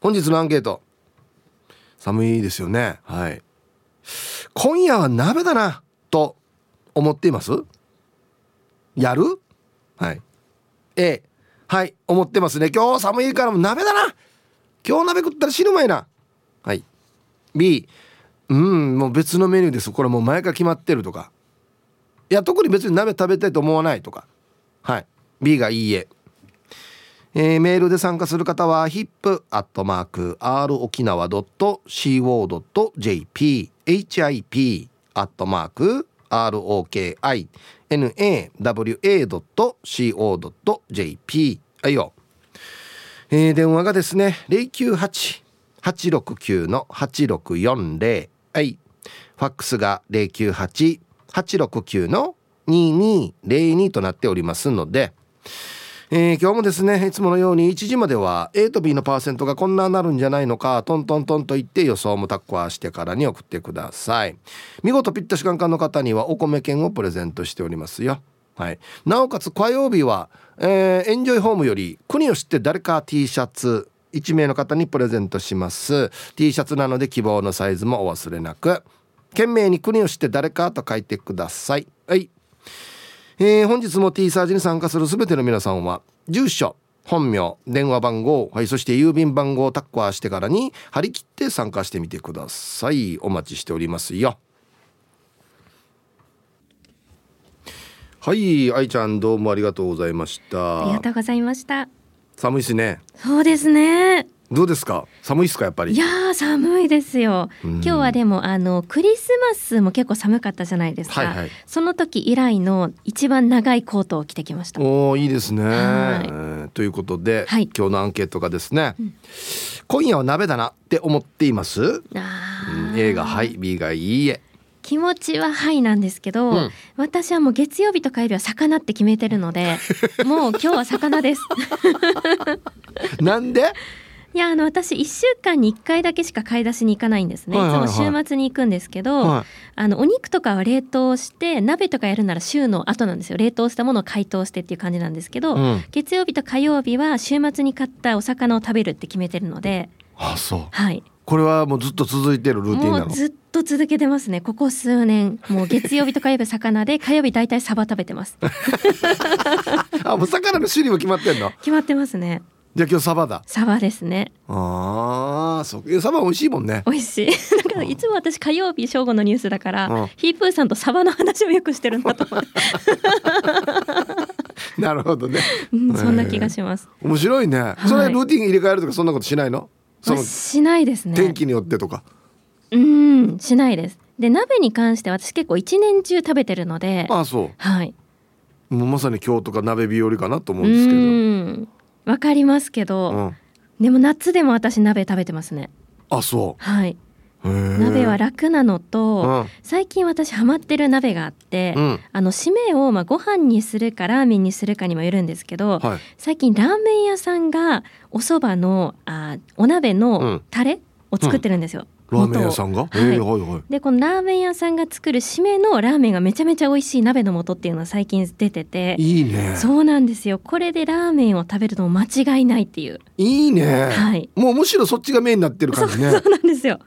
本日のアンケート。寒いですよね。はい。今夜は鍋だなと思っています？やる？はい。A はい思ってますね。今日寒いからも鍋だな。今日鍋食ったら死ぬまいな。はい。B うんもう別のメニューです。これもう前から決まってるとか。いや特に別に鍋食べたいと思わないとか。はい。B がいいええー、メールで参加する方は hip.r 沖縄 .co.jp hip アットマーク ROKINAWA.co.jp はいよ、えー、電話がですね098-869-8640はい。ファックスが098-869-2202となっておりますので今日もですねいつものように1時までは A と B のパーセントがこんななるんじゃないのかトントントンと言って予想もタッコアしてからに送ってください。見事ピッタシカンカンの方にはお米券をプレゼントしておりますよ。はい、なおかつ火曜日は、えー、エンジョイホームより国を知って誰か T シャツ1名の方にプレゼントします。T シャツなので希望のサイズもお忘れなく。懸命に国を知って誰かと書いてください。はい。えー、本日も T サージに参加する全ての皆さんは住所本名電話番号、はい、そして郵便番号をタッカーしてからに張り切って参加してみてください。お待ちしておりますよ。はい愛ちゃんどうもありがとうございました。ありがとうございました。寒いしね。そうですねどうですか？寒いですかやっぱり？いや寒いですよ、今日はでもあのクリスマスも結構寒かったじゃないですか、はいはい、その時以来の一番長いコートを着てきました。おいいですね、はい、ということで、はい、今日のアンケートがですね、うん、今夜は鍋だなって思っています？あ、うん、A がはい B がいいえ。気持ちははいなんですけど、うん、私はもう月曜日と火曜日は魚って決めてるのでもう今日は魚です。なんで？いやあの私1週間に1回だけしか買い出しに行かないんですね、はいはいはい、いつも週末に行くんですけど、はい、あのお肉とかは冷凍して鍋とかやるなら週の後なんですよ。冷凍したものを解凍してっていう感じなんですけど、うん、月曜日と火曜日は週末に買ったお魚を食べるって決めてるので。あそう。はい。これはもうずっと続いてるルーティンなの？ずっと続けてますね。ここ数年。もう月曜日と火曜日魚で火曜日大体サバ食べてます。あもう魚の種類も決まってんの？決まってますねじゃ今日サバだ。サバですね。ああ、そう。サバ美味しいもんね。美味しい。だからいつも私火曜日正午のニュースだから、うん、ヒープーさんとサバの話をよくしてるんだと思って。なるほどね、うん。そんな気がします。面白いね。はい、それルーティン入れ替えるとかそんなことしないの？そのしないですね。天気によってとか。うんしないです。で鍋に関して私結構一年中食べてるので。あそう。はい。もうまさに今日とか鍋日和かなと思うんですけど。わかりますけど、うん、でも夏でも私鍋食べてますね。あそう。はい。鍋は楽なのと、うん、最近私ハマってる鍋があって、うん、あの締めをまあご飯にするかラーメンにするかにもよるんですけど、はい、最近ラーメン屋さんがお蕎麦のあお鍋のタレを作ってるんですよ。ラーメン屋さんが、はい、はいはい。でこのラーメン屋さんが作る締めのラーメンがめちゃめちゃ美味しい鍋の素っていうのは最近出てて。いいね。そうなんですよ。これでラーメンを食べるの間違いないっていう。いいね。はい。もうむしろそっちがメインになってる感じね。そうなんですよ。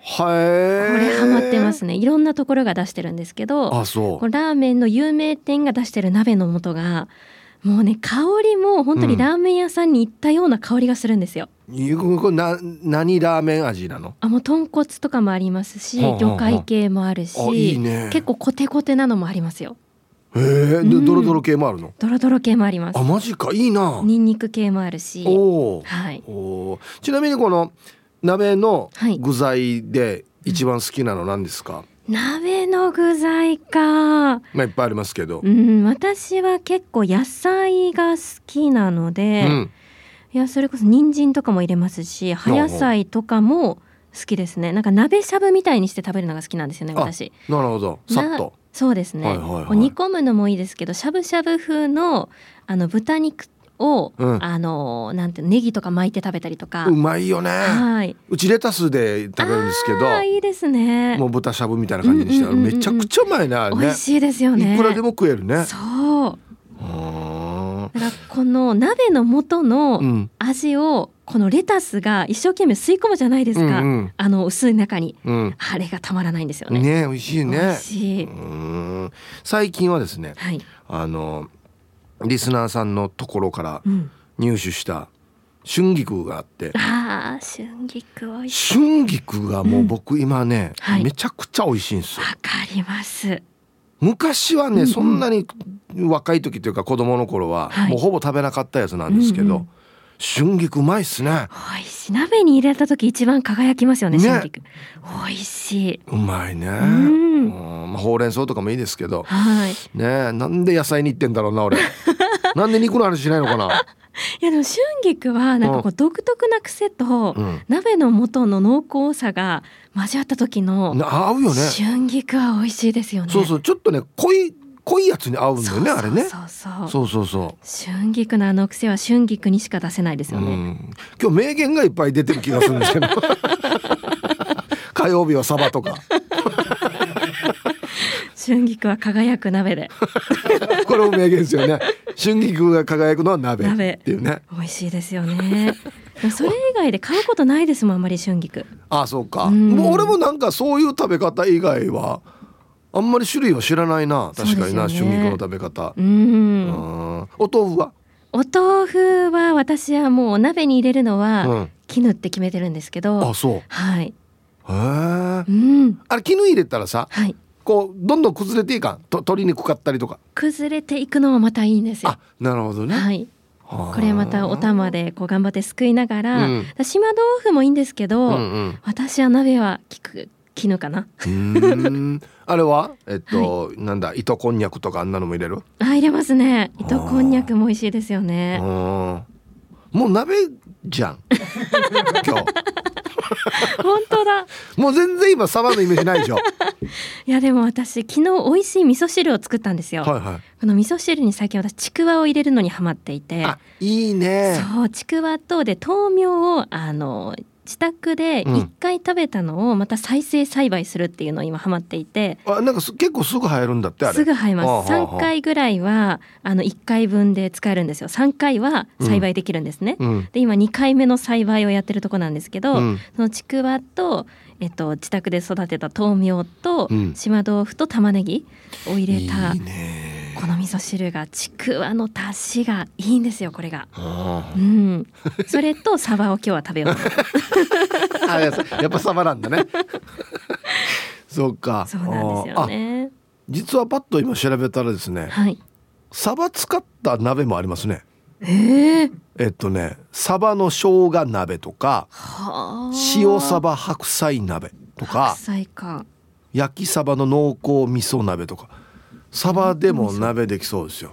はいこれハマってますね。いろんなところが出してるんですけどあそう。ラーメンの有名店が出してる鍋の素がもうね香りも本当にラーメン屋さんに行ったような香りがするんですよ、これな何ラーメン味なの？あもう豚骨とかもありますし、魚介系もあるしいい、ね、結構コテコテなのもありますよ。へえ、うん、ドロドロ系もあるの？ドロドロ系もあります。あマジか。いいな。ニンニク系もあるし。お、はい、おちなみにこの鍋の具材で一番好きなの何ですか、うん、鍋の具材か。まあいっぱいありますけど。うん私は結構野菜が好きなので、うんいやそれこそ人参とかも入れますし葉野菜とかも好きですね。なんか鍋しゃぶみたいにして食べるのが好きなんですよね私。なるほど。さっと。そうですね、はいはいはい、煮込むのもいいですけどしゃぶしゃぶ風のあの豚肉を、うん、あのなんてネギとか巻いて食べたりとか。うまいよね、はい、うちレタスで食べるんですけどいいですね。もう豚しゃぶみたいな感じにして、うんうんうんうん、めちゃくちゃうまいな、ね、美味しいですよね。いくらでも食えるね。そうだからこの鍋の元うのん。味をこのレタスが一生懸命吸い込むじゃないですか、うんうん。あの薄い中に。うん。あれがたまらないんですよね。ね美味しい美ね味しい、うん。最近はですねはい、あのリスナーさんのところからうん、入手した春菊があって。あー春菊美味しい。春菊がもう僕今ね、はい。めちゃくちゃ美味しいんですよ。わかります昔はね、うんうん。そんなに若い時というか子供の頃は、はい。もうほぼ食べなかったやつなんですけど、うんうん。春菊うまいっすね。美味しい。鍋に入れた時一番輝きますよねね。春菊。美味しい。うまいね、ん。うん。まあ、ほうれん草とかもいいですけど。はい。ねえなんで野菜に行ってんだろうな俺。なんで肉の話しないのかな、いやでも春菊はなんかこう独特な癖とうん、鍋の元の濃厚さが交わった時のな合うよね。春菊は美味しいですよね。そうそうちょっとね濃い濃いやつに合うんだよねあれねそうそうそう。そうそうそう。春菊のあの癖は春菊にしか出せないですよね、うん、今日名言がいっぱい出てる気がするんですけど。火曜日はサバとか春菊は輝く鍋で。これも名言ですよね。春菊が輝くのは鍋鍋。っていうね。美味しいですよね。それ以外で買うことないですもんあんまり春菊。あそうか、うん。もう俺もなんかそういう食べ方以外はあんまり種類は知らないな。確かにな、ね。春菊の食べ方。うん。うん。お豆腐は、お豆腐は私はもうお鍋に入れるのうはん、絹って決めてるんですけど、あそう。はい、へえうん、あれ絹入れたらさはい、こうどんどん崩れていかん？と取りにくかったりとか。崩れていくのもまたいいんですよ。あ。なるほどね、はい、はあ。これまたお玉でこう頑張ってすくいながら、うん。島豆腐もいいんですけど、うんうん。私は鍋は効く絹かな。あれは？えっと、なんだ？糸こんにゃくとかあんなのも入れる？あ入れますね。糸こんにゃくも美味しいですようんね。もう鍋じゃん。今日 本当だ。もう全然今サバのイメージないでしょ？いやでも私昨日美味しい味噌汁を作ったんですよ。はいはいこの味噌汁に最近私ちくわを入れるのにハマっていて、あいいねそうちくわとで豆苗をあの自宅でうん。一回食べたのをまた再生栽培するっていうのを今ハマっていて、あなんかす結構すぐ生えるんだってあれ。すぐ生えます。三回ぐらいはあの一回分で使えるんですよ。三回は栽培できるんですね。うん。で今2回目の栽培をやってるとこなんですけど、うん。そのちくわと、えっと、自宅で育てた豆苗と、うん。島豆腐と玉ねぎを入れたいいねこの味噌汁がちくわの出汁がいいんですよこれが。あうん、それとサバを今日は食べよう あややっぱサバなんだね そうかそうなんですよね。あ実はパッと今調べたらですねはい。サバ使った鍋もありますねえええっとねサバの生姜鍋とかはあ。塩サバ白菜鍋とか白菜か。焼きサバの濃厚味噌鍋とかサバでも鍋できそうですよ、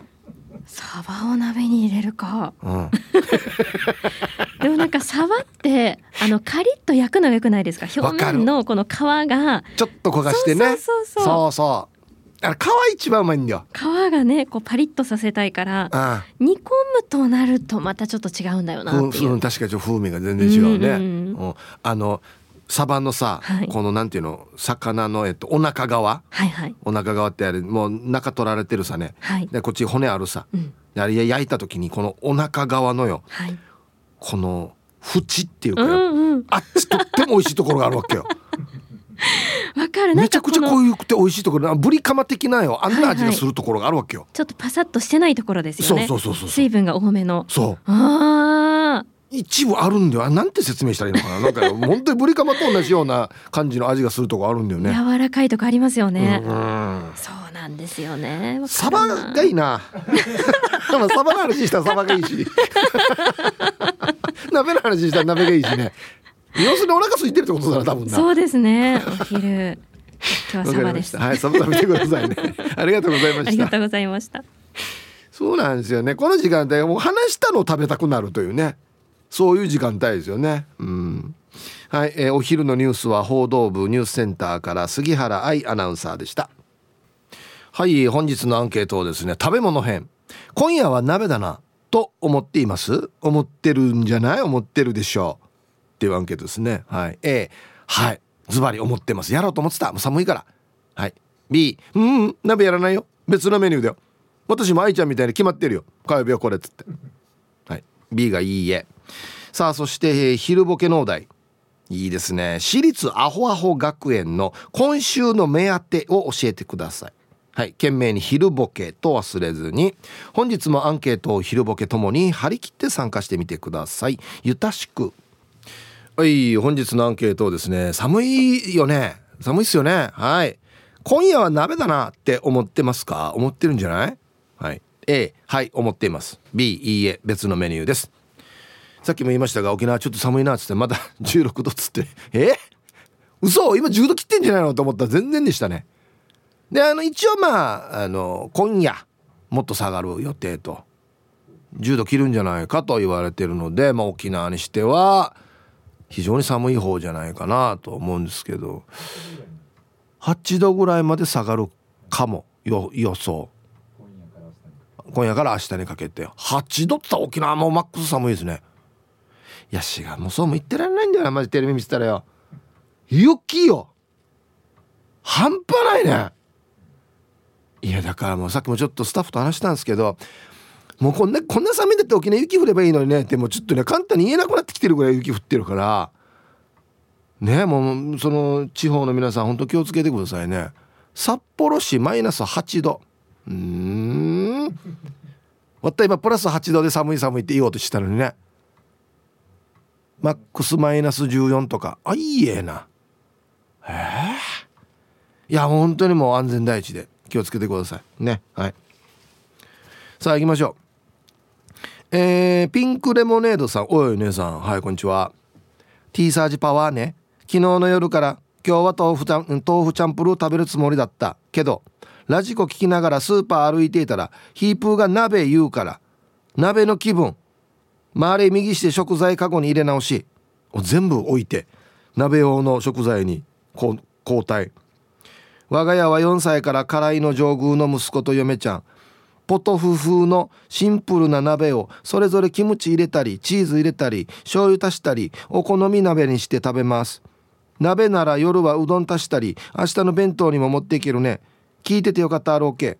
サバを鍋に入れるか。うん、でもなんかサバってあのカリッと焼くのが良くないですか？表面のこの皮が。ちょっと焦がしてね。そうそうそうそう。あれ皮一番うまいんだよ。皮がねこうパリッとさせたいからあ煮込むとなるとまたちょっと違うんだよあなっていう。ふん確かに風味が全然違うね、うんうん。うん。あのサバのさ、はいこのなんていうの魚のえっとお腹側はいはいお腹側ってあれもう中取られてるさねはい。でこっち骨あるさうんであれ焼いた時にこのお腹側のよはい。この縁っていううかよ、んうん。あっちとっても美味しいところがあるわけよ わかる。めちゃくちゃ濃ゆくて美味しいところブリカマ的なよあんな味がするところがあるわけよ、ちょっとパサッとしてないところですよね。そうそうそうそう水分が多めの。そうああ。一部あるんだよ。あなんて説明したらいいのかな。なんか本当にブリカマと同じような感じの味がするとこあるんだよね。柔らかいとこありますよね。うんそうなんですよね。サバがいいな。でもサバの話したらサバがいいし。鍋の話したら鍋がいいしね。要するにお腹空いてるってことだな多分な。そうですね。お昼。今日はサバでした。はいサバ食べてくださいね。ありがとうございました。ありがとうございました。そうなんですよね。この時間帯もう話したのを食べたくなるというねそういう時間帯ですよね。うん。はい、えーお昼のニュースは報道部ニュースセンターから杉原愛アナウンサーでした。はい本日のアンケートをですね食べ物編。今夜は鍋だなと思っています？思ってるんじゃない？思ってるでしょう？っていうアンケートですね。はい A はいズバリ思ってます。やろうと思ってた。もう寒いから。はい B うんん鍋やらないよ。別のメニューだよ。私も愛ちゃんみたいに決まってるよ。火曜日はこれっつって。はい B がいいえ。さあそして、えー、昼ボケ農大いいですね。私立アホアホ学園の今週の目当てを教えてください。はい。懸命に昼ボケと忘れずに。本日もアンケートを昼ボケともに張り切って参加してみてください。ゆたしく。はい。本日のアンケートですね寒いよね。寒いっすよね。はい。今夜は鍋だなって思ってますか？思ってるんじゃない？はい。A はい。思っています。B いいえ。別のメニューです。さっきも言いましたが沖縄ちょっと寒いなっつってまだ 16度っつって。え？嘘？今10度切ってんじゃないの？と思ったら全然でしたね。であの一応まああの今夜もっと下がる予定と。10度切るんじゃないかと言われてるので、まあ、沖縄にしては非常に寒い方じゃないかなと思うんですけど。8度ぐらいまで下がるかも予想。今夜から明日にかけて。8度ってったら沖縄もマックス寒いですね。やしがもうそうも言ってられないんだよなマジテレビ見てたらよ。雪よ半端ないねいやだからもうさっきもちょっとスタッフと話したんですけどもうこんなこんな寒いんだって沖縄雪降ればいいのにねってもうちょっとね簡単に言えなくなってきてるぐらい雪降ってるからねもうその地方の皆さん本当気をつけてくださいね札幌市マイナス8度うんわった今プラス8度で寒い寒いって言おうとしたのにねマックスマイナス14とか。あいいえな。ええー、いや本当にもう安全第一で気をつけてください。ねはい。さあ行きましょう。えー、ピンクレモネードさん。おい姉さん。はいこんにちは。T サージパワーね。昨日の夜から今日は豆腐豆腐チャンプルー食べるつもりだった。けどラジコ聞きながらスーパー歩いていたらヒープーが鍋言うから鍋の気分周り右して食材カゴに入れ直し全部置いて鍋用の食材に交代。我が家は4歳から辛いの上宮の息子と嫁ちゃん。ポトフ風のシンプルな鍋をそれぞれキムチ入れたりチーズ入れたり醤油足したりお好み鍋にして食べます。鍋なら夜はうどん足したり明日の弁当にも持っていけるね。聞いててよかった ROK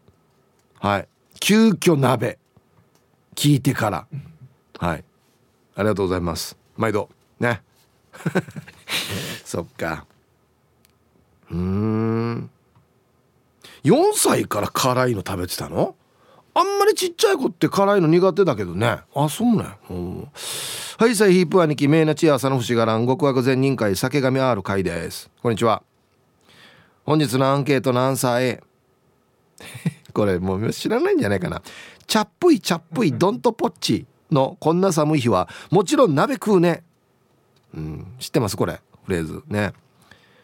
はい。急遽鍋。聞いてから。はい。ありがとうございます。毎度。ね。そっか。うん。4歳から辛いの食べてたの？あんまりちっちゃい子って辛いの苦手だけどね。あそうね、うん、はいさいヒープ兄貴名なちや朝の節がらん極悪善人会酒神 R 会です。こんにちは。本日のアンケートのアンサー A これもう知らないんじゃないかな。チャップイチャップイドントポッチ。のこんな寒い日はもちろん鍋食うね。うん知ってますこれフレーズね。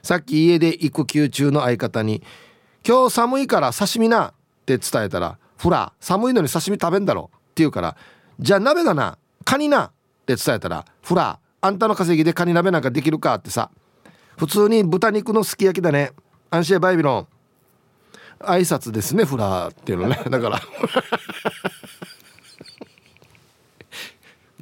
さっき家で育休中の相方に「今日寒いから刺身な」って伝えたら「ほら寒いのに刺身食べんだろ」って言うから「じゃあ鍋だなカニな」って伝えたら「ほらあんたの稼ぎでカニ鍋なんかできるか」ってさ普通に豚肉のすき焼きだね。アンシェバイビロン。挨拶ですねフラーっていうのね。だから。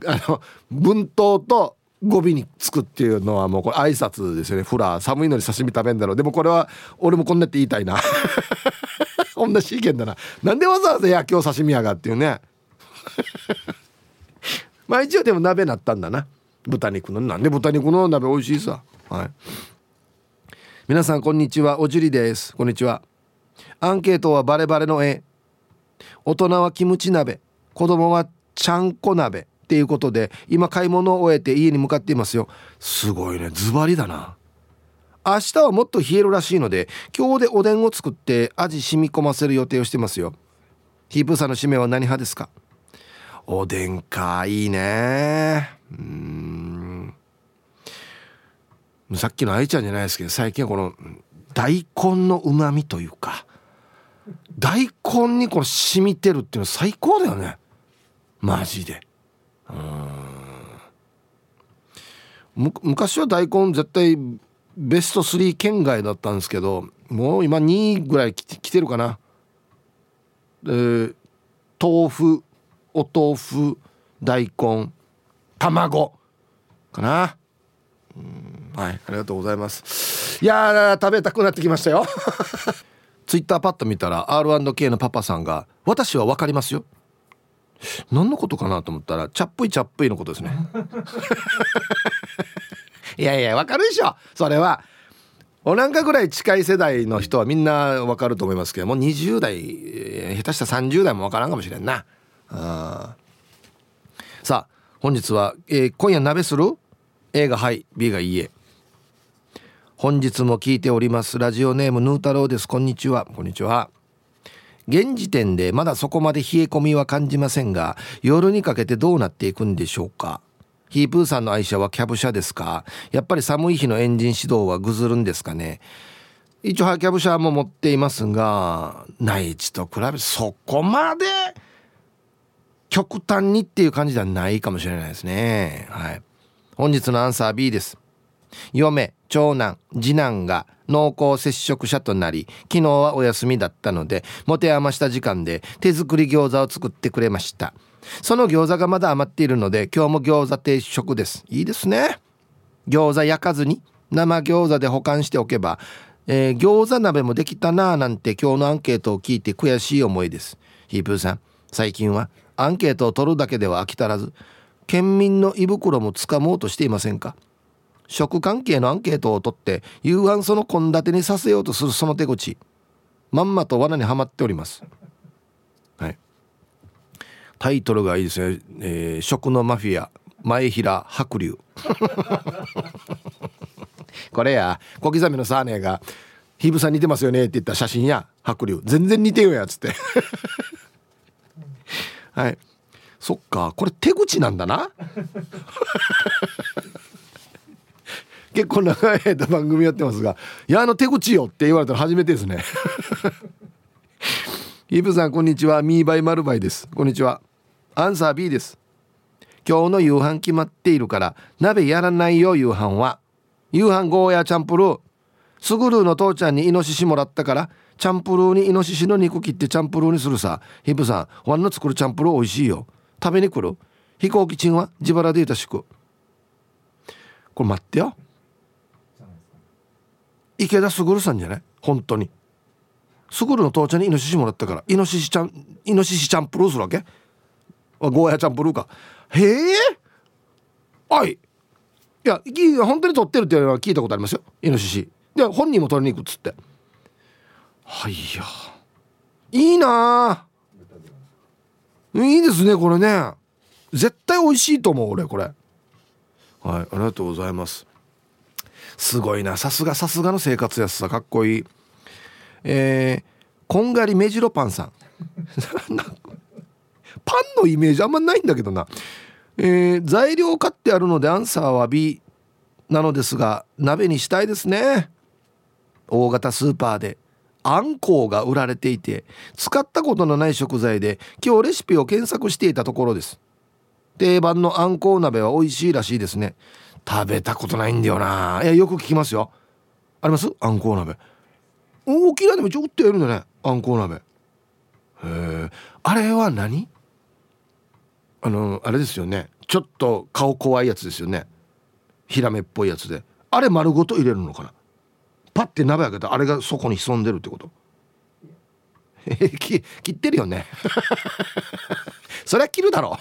あの文頭と語尾につくっていうのはもうこれ挨拶ですよね。フラー寒いのに刺身食べんだろう。でもこれは俺もこんなって言いたいな。同じ意見だな。なんでわざわざ「いや今日刺身やが」っていうね。まあ一応でも鍋なったんだな。豚肉のなんで豚肉の鍋美味しいさ。はい。皆さんこんにちは。おじりです。こんにちは。アンケートはバレバレの絵。大人はキムチ鍋。子供はちゃんこ鍋。っていうことで今買い物を終えて家に向かっていますよ。すごいね。ズバリだな。明日はもっと冷えるらしいので今日でおでんを作って味染み込ませる予定をしてますよ。ヒープーさんの締めは何派ですか？おでんかいいね。うん。さっきの愛ちゃんじゃないですけど最近はこの大根のうまみというか大根にこの染みてるっていうの最高だよね。マジでうん昔は大根絶対ベスト3圏外だったんですけどもう今2位ぐらい来てるかな。で豆腐お豆腐大根卵かな。はいありがとうございます。いや食べたくなってきましたよ。ツイッターパッと見たら R&K のパパさんが「私は分かりますよ。何のことかなと思ったらチャップイチャップイのことですね。いやいや分かるでしょ。それはおなんかぐらい近い世代の人はみんな分かると思いますけども20代下手した30代も分からんかもしれんな。あさあ本日は、えー、今夜鍋する？A がはい B がいいえ。本日も聞いております。ラジオネームヌー太郎です。こんにちは。こんにちは。現時点でまだそこまで冷え込みは感じませんが夜にかけてどうなっていくんでしょうか？ヒープーさんの愛車はキャブ車ですか？やっぱり寒い日のエンジン始動はぐずるんですかね？一応ハキャブ車も持っていますが内地と比べそこまで極端にっていう感じではないかもしれないですね。はい。本日のアンサー B です。嫁長男次男が濃厚接触者となり昨日はお休みだったので持て余した時間で手作り餃子を作ってくれました。その餃子がまだ余っているので今日も餃子定食です。いいですね。餃子焼かずに生餃子で保管しておけば、えー、餃子鍋もできたなぁなんて今日のアンケートを聞いて悔しい思いです。ヒープーさん最近はアンケートを取るだけでは飽き足らず県民の胃袋もつかもうとしていませんか？食関係のアンケートを取って夕飯その献立にさせようとするその手口まんまと罠にはまっております。はい。タイトルがいいですね、えー、食のマフィア前平白龍。これや小刻みのサーネが「ヒーブさん似てますよね」って言った写真や白龍。全然似てよやつって。はい。そっかこれ手口なんだな。結構長い間番組やってますが「いやあの手口よ」って言われたら初めてですね。イブさんこんにちは。ミーバイマルバイです。こんにちは。アンサー B です。今日の夕飯決まっているから鍋やらないよ夕飯は。夕飯ゴーヤチャンプルー。スグルーの父ちゃんにイノシシもらったからチャンプルーにイノシシの肉切ってチャンプルーにするさ。ヒブさんワンの作るチャンプルー美味しいよ。食べに来る？飛行機賃は？自腹でいたしくこれ待ってよ。池田卓さんじゃない？本当に。卓の父ちゃんにイノシシもらったからイノシシちゃんイノシシチャンプルーするわけ？ゴーヤチャンプルーか。へえ。はい。いや本当に取ってるっていうのは聞いたことありますよ。イノシシ。で本人も取りに行くっつって。はいや。いいな。いいですねこれね。絶対美味しいと思う俺これ。はいありがとうございます。すごいな。さすがさすがの生活やすさ。かっこいい。えー、こんがり目白パンさん。パンのイメージあんまないんだけどな。えー、材料買ってあるのでアンサーは B なのですが鍋にしたいですね。大型スーパーであんこうが売られていて使ったことのない食材で今日レシピを検索していたところです。定番のあんこう鍋は美味しいらしいですね。食べたことないんだよな。いやよく聞きますよ。あります？あんこう鍋。大きなでもちょっとやるんだねあんこう鍋。へえあれは何？あのあれですよね。ちょっと顔怖いやつですよね。ヒラメっぽいやつで。あれ丸ごと入れるのかな。パッて鍋開けたあれがそこに潜んでるってこと。え切ってるよね。そりゃ切るだろ。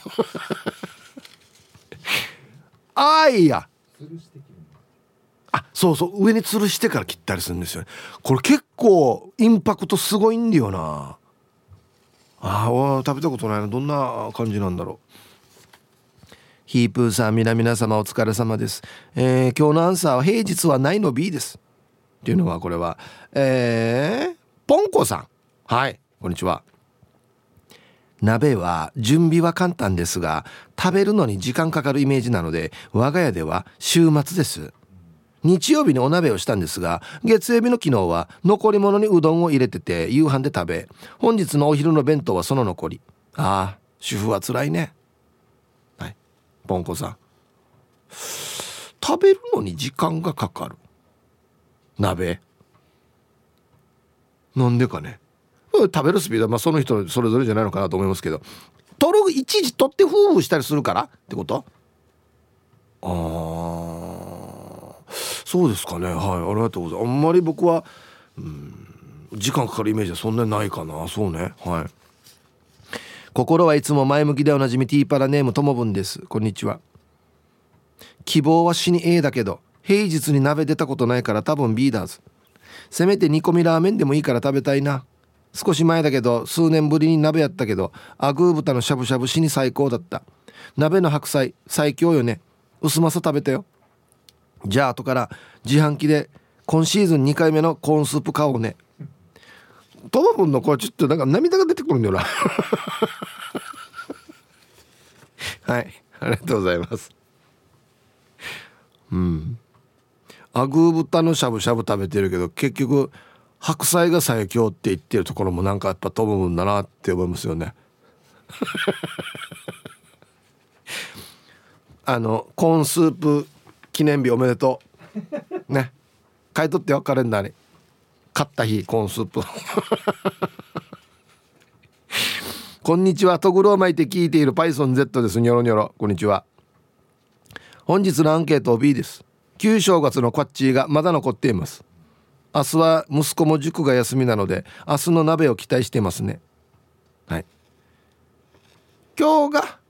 あいや。あそうそう。上に吊るしてから切ったりするんですよこれ結構インパクトすごいんだよな。ああ食べたことないな。どんな感じなんだろう。ヒープーさん皆々様お疲れ様です、えー、今日のアンサーは平日はないの B です。っていうのはこれは。えー、ポンコさん。はい。こんにちは。鍋は準備は簡単ですが食べるのに時間かかるイメージなので我が家では週末です。日曜日にお鍋をしたんですが月曜日の昨日は残り物にうどんを入れてて夕飯で食べ本日のお昼の弁当はその残り。ああ主婦は辛いね。はいポンコさん。食べるのに時間がかかる。鍋。なんでかね。食べるスピードはまあその人それぞれじゃないのかなと思いますけど。取る一時取って夫婦したりするからってこと？ああそうですかね。はい。ありがとうございます。あんまり僕はうん時間かかるイメージはそんなにないかな。そうね。はい。心はいつも前向きでおなじみティーパラネームともぶんです。こんにちは。希望は死に A だけど平日に鍋出たことないから多分 B だずせめて煮込みラーメンでもいいから食べたいな。少し前だけど数年ぶりに鍋やったけどアグー豚のしゃぶしゃぶ死に最高だった。鍋の白菜最強よね。薄まさ食べたよ。じゃあ後から自販機で今シーズン2回目のコーンスープ買おうね。トモ君の声ちょっとなんか涙が出てくるんだよな。はいありがとうございます。うん。アグー豚のしゃぶしゃぶ食べてるけど結局白菜が最強って言ってるところもなんかやっぱ飛ぶんだなって思いますよね。あのコーンスープ記念日おめでとう。ね。買い取ってよカレンダーに。買った日コーンスープ こんにちは。トグロを巻いて聞いているパイソン Z です。ニョロニョロ。こんにちは。本日のアンケート B です。旧正月のこっちーがまだ残っています。明日は息子も塾が休みなので明日の鍋を期待してますね。はい。今日が、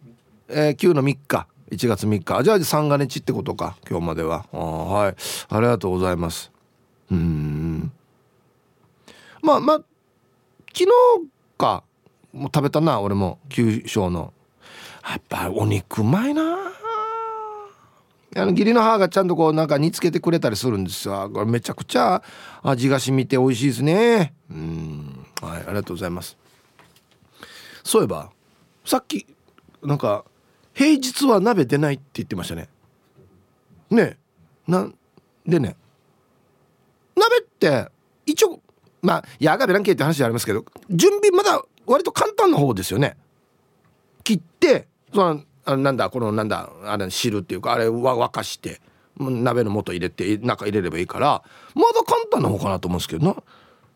えー、9の3日1月3日。じゃあ三が日ってことか。今日までは。あはい。ありがとうございます。うん。まあまあ昨日か。もう食べたな俺も。旧正の。やっぱお肉うまいな。あの義理の母がちゃんとこうなんか煮つけてくれたりするんですよ。これめちゃくちゃ味が染みて美味しいですね。うん。はいありがとうございます。そういえばさっきなんか平日は鍋出ないって言ってましたね。ねなんでね。鍋って一応まあやがべらんけって話ありますけど準備まだ割と簡単な方ですよね。切ってそのあなんだこのなんだあれ汁っていうかあれは沸かして鍋の素入れて中入れればいいからまだ簡単な方かなと思うんですけどな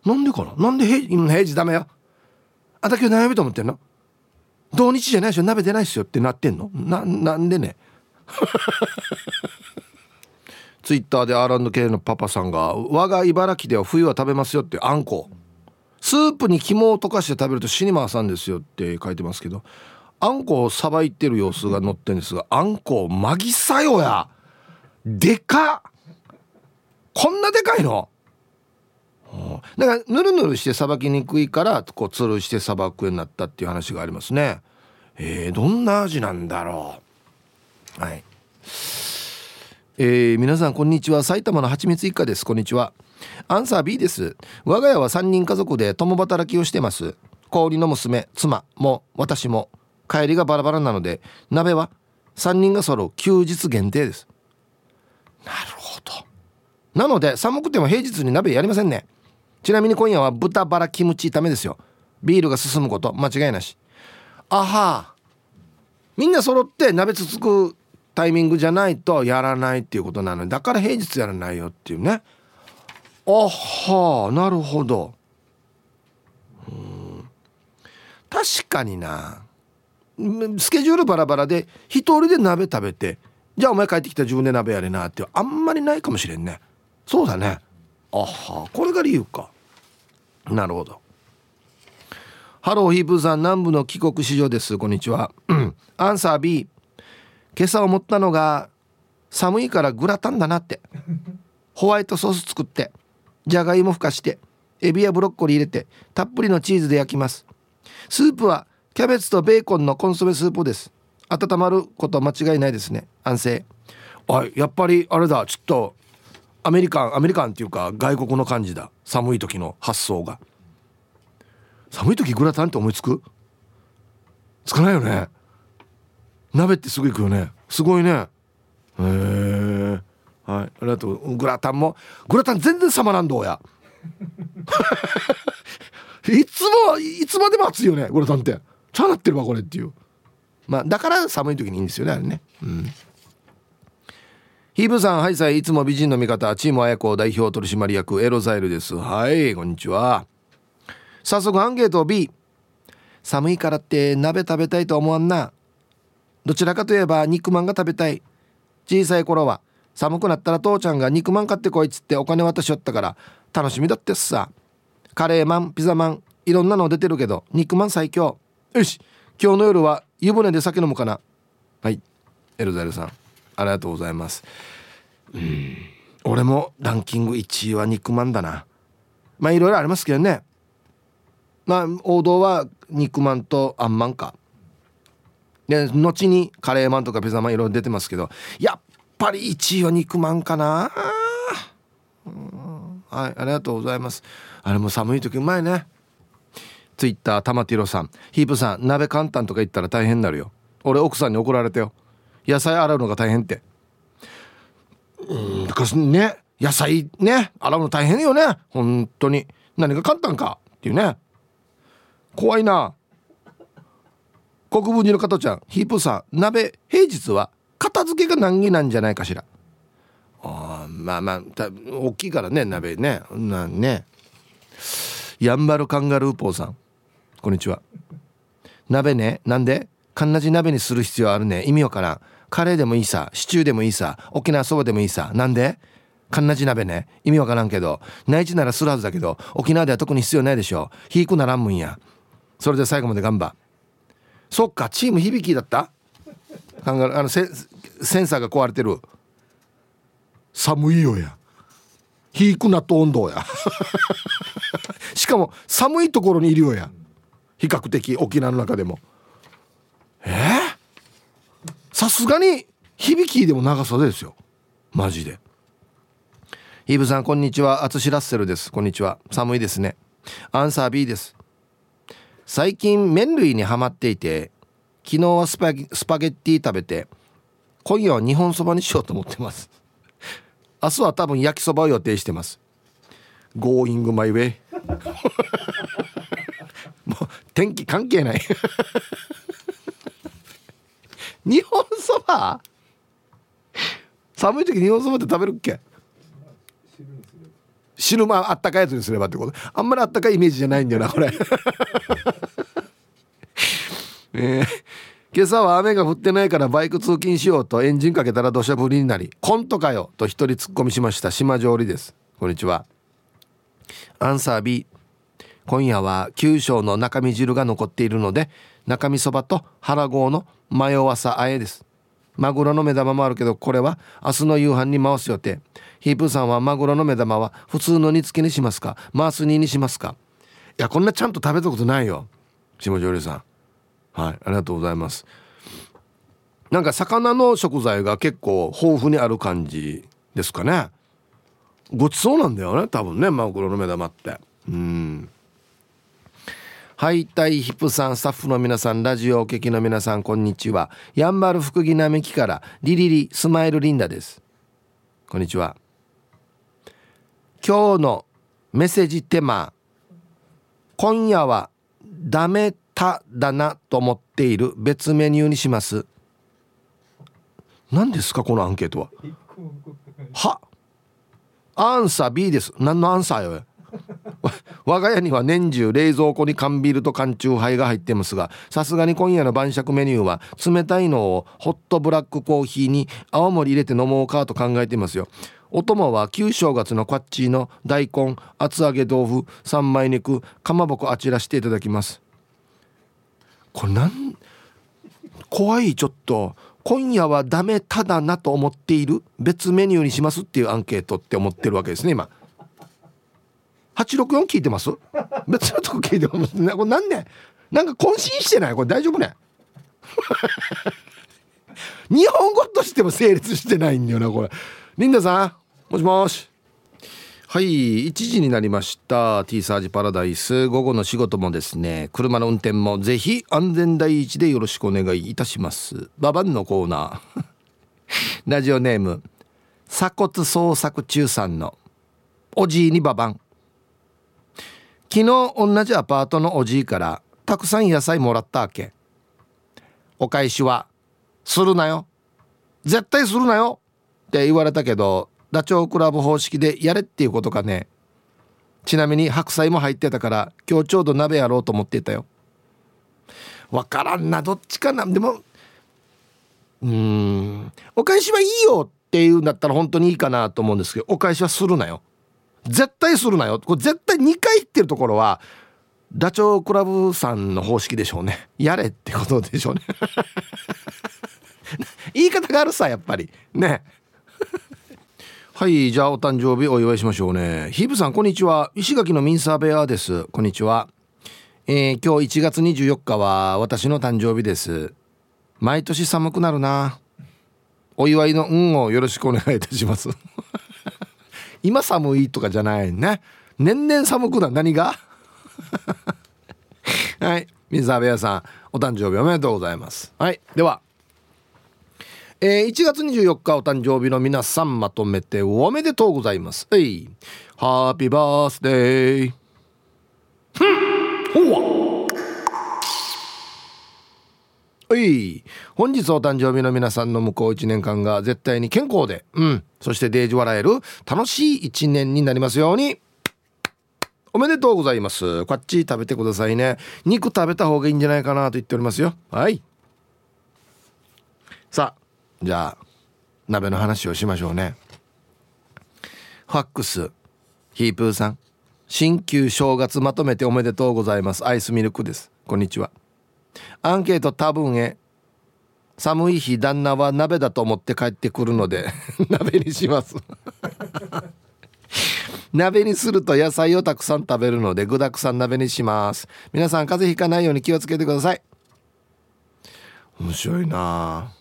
なんでかな？なんで平平時ダメよ？あだけど悩みと思ってんの？土日じゃないでしょ鍋出ないっすよってなってんの？ななんでね？ツイッターで R&K のパパさんが「我が茨城では冬は食べますよ」ってあんこスープに肝を溶かして食べると死に回さんですよって書いてますけどあんこをさばいてる様子が載ってんですがあんこまぎさよや。でかこんなでかいの。だからぬるぬるしてさばきにくいからこうつるしてさばくようになったっていう話がありますね。えー、どんな味なんだろう。はい。えー、皆さんこんにちは。埼玉のはちみつ一家です。こんにちは。アンサー B です。我が家は3人家族で共働きをしてます。氷の娘妻も私も帰りがバラバラなので鍋は3人が揃う。休日限定です。なるほど。なので寒くても平日に鍋やりませんね。ちなみに今夜は豚バラキムチ炒めですよ。ビールが進むこと間違いなし。あは。みんな揃って鍋つつくタイミングじゃないとやらないっていうことなの。だから平日やらないよっていうね。あは。なるほど。うん。確かにな。スケジュールバラバラで一人で鍋食べてじゃあお前帰ってきた自分で鍋やれなってあんまりないかもしれんね。そうだね。あはこれが理由か。なるほど。ハローヒープーさん南部の帰国子女です。こんにちは。アンサー B 今朝思ったのが寒いからグラタンだなって。ホワイトソース作って。じゃがいもふかして。エビやブロッコリー入れて。たっぷりのチーズで焼きます。スープはキャベツとベーコンのコンソメスープです。温まること間違いないですね。安静。あやっぱりあれだ。ちょっとアメリカンアメリカンっていうか外国の感じだ。寒い時の発想が。寒い時グラタンって思いつく？つかないよね。鍋ってすぐ行くよね。すごいね。へえはい。ありがとう。グラタンも。グラタン全然様なんどうや。いつもいつまでも暑いよねグラタンって。ちゃなってるわこれっていう。まあだから寒い時にいいんですよねあれね。うん。ヒーブさん、はい、さい、いつも美人の味方、チーム綾子代表取締役、エロザイルです。はい、こんにちは。早速、アンケート B。寒いからって鍋食べたいと思わんな。どちらかといえば肉まんが食べたい。小さい頃は、寒くなったら父ちゃんが肉まん買ってこいっつってお金渡しよったから、楽しみだってさ。カレーマン、ピザマン、いろんなの出てるけど、肉まん最強。よし今日の夜は湯船で酒飲むかなはいエルザイルさんありがとうございます。うん。俺もランキング1位は肉まんだな。まあいろいろありますけどね。まあ王道は肉まんとあんまんか。で後にカレーマンとかピザマンいろいろ出てますけどやっぱり1位は肉まんかな。はいありがとうございます。あれも寒い時うまいね。ツイッター玉ティロさん。ヒープさん鍋簡単とか言ったら大変になるよ。俺奥さんに怒られたよ。野菜洗うのが大変って。うんだからね野菜ね洗うの大変よね。本当に。何が簡単か。っていうね。怖いな。国分寺の加藤ちゃん。ヒープさん。鍋平日は片付けが難儀なんじゃないかしら。あまあまあ大きいからね鍋ね。なんね。やんばるカンガルーポーさん。こんにちは。鍋ね。なんで？かんなじ鍋にする必要あるね。意味わからん。カレーでもいいさシチューでもいいさ沖縄そばでもいいさなんで？かんなじ鍋ね。意味わからんけど内地ならするはずだけど沖縄では特に必要ないでしょひいくならんもんや。それで最後まで頑張。そっかチーム響きだった？あのセセンサーが壊れてる。寒いよや。ひいくなと温度や。しかも寒いところにいるよや。比較的沖縄の中でも。え？さすがに響きでも長袖ですよ。マジで。イブさんこんにちは。アツシラッセルです。こんにちは。寒いですね。アンサー B です。最近麺類にはまっていて昨日はスパスパゲッティ食べて今夜は日本そばにしようと思ってます。明日は多分焼きそばを予定してます。Going my way もう天気関係ない。日本そば？寒い時日本そばって食べるっけ？汁まあったかいやつにすればってこと？あんまりあったかいイメージじゃないんだよなこれ。え。ー、今朝は雨が降ってないからバイク通勤しようとエンジンかけたら土砂降りになりコントかよと一人突っ込みしました。島上りです。こんにちは。アンサー B 今夜は九章の中身汁が残っているので中身そばと腹号の迷わさあえです。マグロの目玉もあるけどこれは明日の夕飯に回す予定。ヒープーさんはマグロの目玉は普通の煮付けにしますか？回す煮にしますか？いやこんなちゃんと食べたことないよ。下条さん。はいありがとうございます。なんか魚の食材が結構豊富にある感じですかね。ごちそうなんだよね多分ねマグロの目玉って。うん。はいたいヒップさんスタッフの皆さんラジオお聞きの皆さんこんにちは。やんばる福木並木からリリリスマイルリンダです。こんにちは。今日のメッセージテーマ今夜はダメただなと思っている別メニューにします。何ですかこのアンケートは？は？アンサー B です。何のアンサーよ？我が家には年中冷蔵庫に缶ビールと缶チューハイが入ってますがさすがに今夜の晩酌メニューは冷たいのをホットブラックコーヒーに青森入れて飲もうかと考えてますよ。お供は旧正月のこっちの大根厚揚げ豆腐三枚肉かまぼこあちらしていただきます。これなん怖いちょっと。今夜はダメただなと思っている別メニューにしますっていうアンケートって思ってるわけですね今。864聞いてます？別のとこ聞いてますね。これなんでなんか渾身してない？これ大丈夫ね？日本語としても成立してないんだよなこれ。リンダさんもしもし。はい1時になりました。T サージパラダイス。午後の仕事もですね。車の運転もぜひ安全第一でよろしくお願いいたします。ババンのコーナー。ラジオネーム鎖骨捜索中さんのおじいにババン。昨日同じアパートのおじいからたくさん野菜もらったわけ。お返しは「するなよ。絶対するなよ」って言われたけどダチョウ倶楽部方式でやれっていうことかね。ちなみに白菜も入ってたから今日ちょうど鍋やろうと思っていたよ。わからんな。どっちかなでもうんお返しはいいよっていうんだったら本当にいいかなと思うんですけどお返しはするなよ。絶対するなよ。これ絶対2回言ってるところはダチョウ倶楽部さんの方式でしょうね。やれってことでしょうね。言い方があるさやっぱり。ね。はいじゃあお誕生日お祝いしましょうね。ヒープさんこんにちは。石垣のミンサーベアです。こんにちは。えー、今日1月24日は私の誕生日です。毎年寒くなるな。お祝いの運をよろしくお願いいたします。今寒いとかじゃないね。年々寒くな何が？はい。水沢部屋さんお誕生日おめでとうございます。はい。では。えー、1月24日お誕生日の皆さんまとめておめでとうございます。えい。ハッピーバースデーほわはい。本日お誕生日の皆さんの向こう1年間が絶対に健康でうん。そしてデージ笑える楽しい1年になりますように。おめでとうございます。こっち食べてくださいね。肉食べた方がいいんじゃないかなと言っておりますよ。はい。さあじゃあ鍋の話をしましょうね。ファックスヒープーさん。新旧正月まとめておめでとうございます。アイスミルクです。こんにちは。アンケート多分へ。寒い日旦那は鍋だと思って帰ってくるので 鍋にします。鍋にすると野菜をたくさん食べるので具だくさん鍋にします。皆さん風邪ひかないように気をつけてください。面白いな。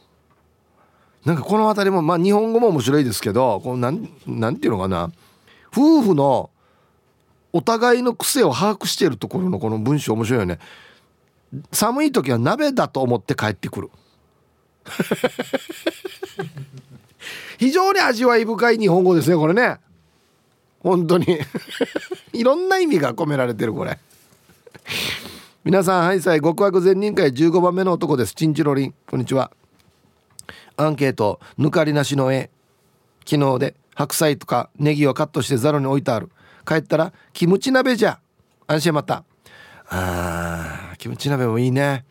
なんかこの辺りもまあ日本語も面白いですけどこうなんなんていうのかな。夫婦のお互いの癖を把握しているところのこの文章面白いよね。寒い時は鍋だと思って帰ってくる。非常に味わい深い日本語ですねこれね。本当に。いろんな意味が込められてるこれ。皆さんはいさい極悪善人会15番目の男です。チンチロリン。こんにちは。アンケート抜かりなしの絵。昨日で白菜とかネギをカットしてザルに置いてある。帰ったらキムチ鍋じゃ。安心また。あキムチ鍋もいいね。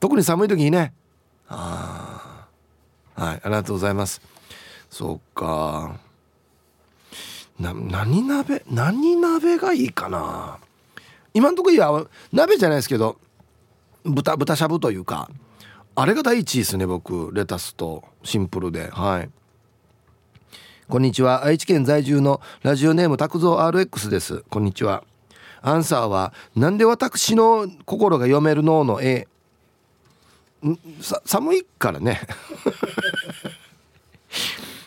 特に寒い時いいね。ああはいありがとうございます。そうか。な何鍋何鍋がいいかな。今んとこいや鍋じゃないですけど豚豚しゃぶというかあれが第一位ですね僕レタスとシンプルで。はい。こんにちは。愛知県在住のラジオネーム拓蔵 RX です。こんにちは。アンサーはなんで私の心が読めるのの A 寒いからね。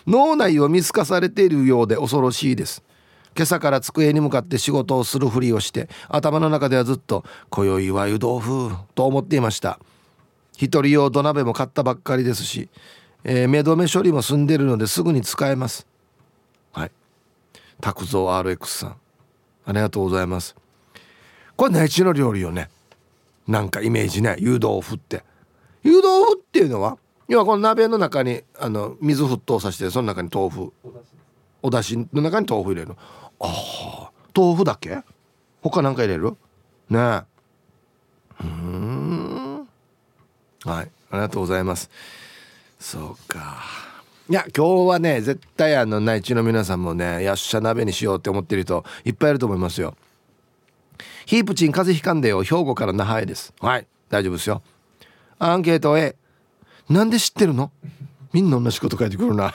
脳内を見透かされているようで恐ろしいです。今朝から机に向かって仕事をするふりをして頭の中ではずっと「今宵は湯豆腐」と思っていました。一人用土鍋も買ったばっかりですし、えー、目止め処理も済んでるのですぐに使えます。はい。拓蔵 RX さん。ありがとうございます。これ内地の料理よね。なんかイメージね。湯豆腐って。湯豆腐っていうのは要はこの鍋の中にあの水沸騰させてその中に豆腐。お出汁の中に豆腐入れるああ豆腐だけ？他何か入れる？ねうん。はい。ありがとうございます。そうか。いや今日はね絶対あの内地の皆さんもねやっしゃ鍋にしようって思ってる人いっぱいいると思いますよ。ヒープチン風邪ひかんでよ兵庫から那覇へです。はい大丈夫ですよ。アンケート A なんで知ってるの？みんな同じこと書いてくるな。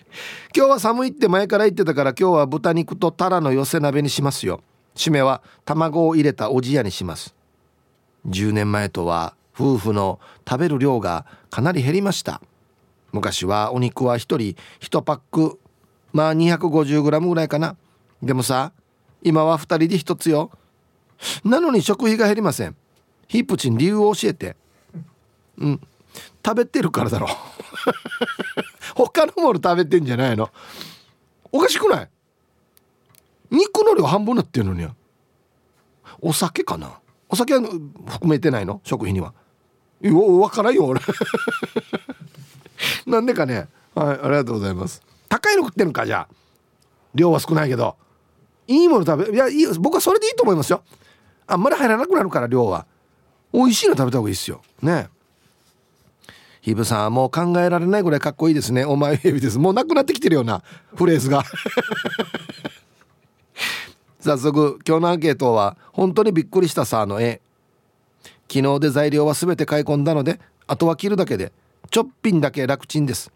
今日は寒いって前から言ってたから今日は豚肉とタラの寄せ鍋にしますよ。締めは卵を入れたおじやにします。10年前とは夫婦の食べる量がかなり減りました。昔はお肉は1人1パックまあ 250g ぐらいかな。でもさ今は2人で1つよ。なのに食費が減りません。ヒープチン理由を教えて。うん。食べてるからだろ。他のもの食べてんじゃないの。おかしくない？肉の量半分なってるのに。お酒かな？お酒は含めてないの？食費には。分からんよ俺。なんでかね。はいありがとうございます。高いの食ってるかじゃあ。量は少ないけど。いいもの食べいやいい僕はそれでいいと思いますよ。あんまり入らなくなるから量は。美味しいの食べた方がいいですよ。ね。ヒブさんもう考えられないぐらいかっこいいですね。お前ヘビです。もうなくなってきてるようなフレーズが。早速今日のアンケートは本当にびっくりしたさの絵昨日で材料は全て買い込んだのであとは切るだけでちょっぴんだけ楽ちんです。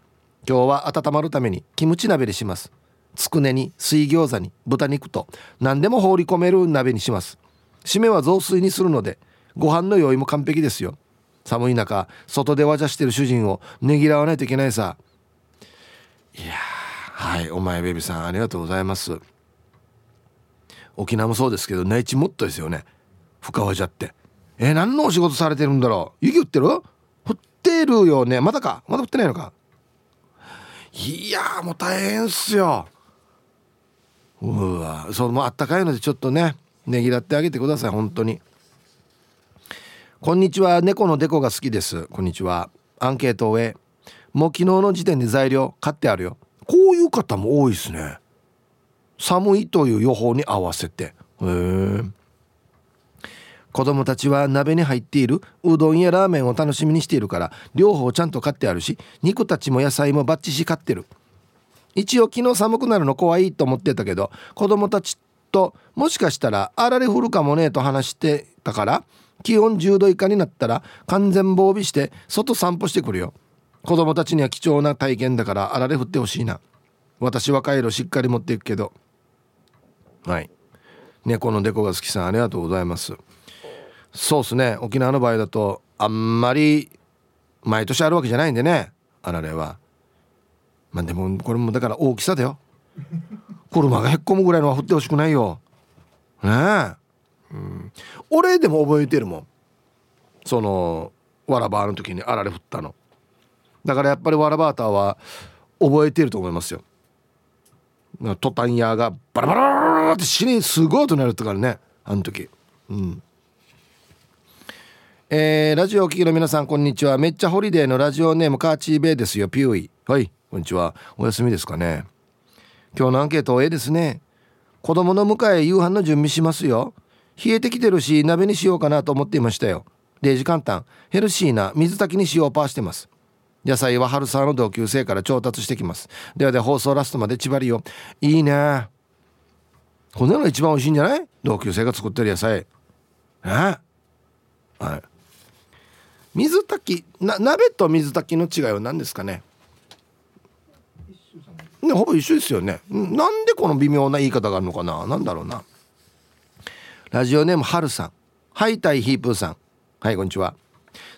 今日は温まるためにキムチ鍋にします。つくねに水餃子に豚肉と何でも放り込める鍋にします。締めは雑炊にするのでご飯の用意も完璧ですよ。寒い中外でわじゃしてる主人をねぎらわないといけないさ。いやはいお前ベビさんありがとうございます。沖縄もそうですけど内地もっとですよね。深わじゃって。えー、何のお仕事されてるんだろう？雪降ってる？降ってるよね。まだか？まだ降ってないのか？いやもう大変っすよ。うわそのあったかいのでちょっとねねぎらってあげてください本当に。こんにちは猫のデコが好きです。こんにちは。アンケートを終えもう昨日の時点で材料買ってあるよ。こういう方も多いですね。寒いという予報に合わせて。へえ。子供たちは鍋に入っているうどんやラーメンを楽しみにしているから両方ちゃんと買ってあるし肉たちも野菜もバッチし買ってる。一応昨日寒くなるの怖いと思ってたけど子供たちともしかしたらあられ降るかもねと話してたから気温10度以下になったら完全防備して外散歩してくるよ。子供たちには貴重な体験だからあられ降ってほしいな。私はカイロしっかり持っていくけど。はい。猫のデコが好きさんありがとうございます。そうっすね。沖縄の場合だとあんまり毎年あるわけじゃないんでね。あられは。まあでもこれもだから大きさだよ。車がへっこむぐらいのは降ってほしくないよ。ねえ、うん、俺でも覚えてるもん。そのわらばの時にあられ降ったの。だからやっぱりわらバーターは覚えてると思いますよ。トタン屋がバラバラって死にすごい音鳴るってからね。あの時。うん。えー、ラジオお聴きの皆さんこんにちは。めっちゃホリデーのラジオネームカーチーベイですよ。ピューイ。はい。こんにちは。お休みですかね。今日のアンケートええですね。子供の迎え夕飯の準備しますよ。冷えてきてるし鍋にしようかなと思っていましたよ。0時簡単。ヘルシーな水炊きにしようパーしてます。野菜は春沢の同級生から調達してきます。ではでは放送ラストまで縛りよいいね。こんなのが一番美味しいんじゃない？同級生が作ってる野菜。え？はい。水炊き。鍋と水炊きの違いは何ですかね？ねほぼ一緒ですよね。なんでこの微妙な言い方があるのかな？なんだろうな。ラジオネームはるさん。はいたいヒープーさん。はいこんにちは。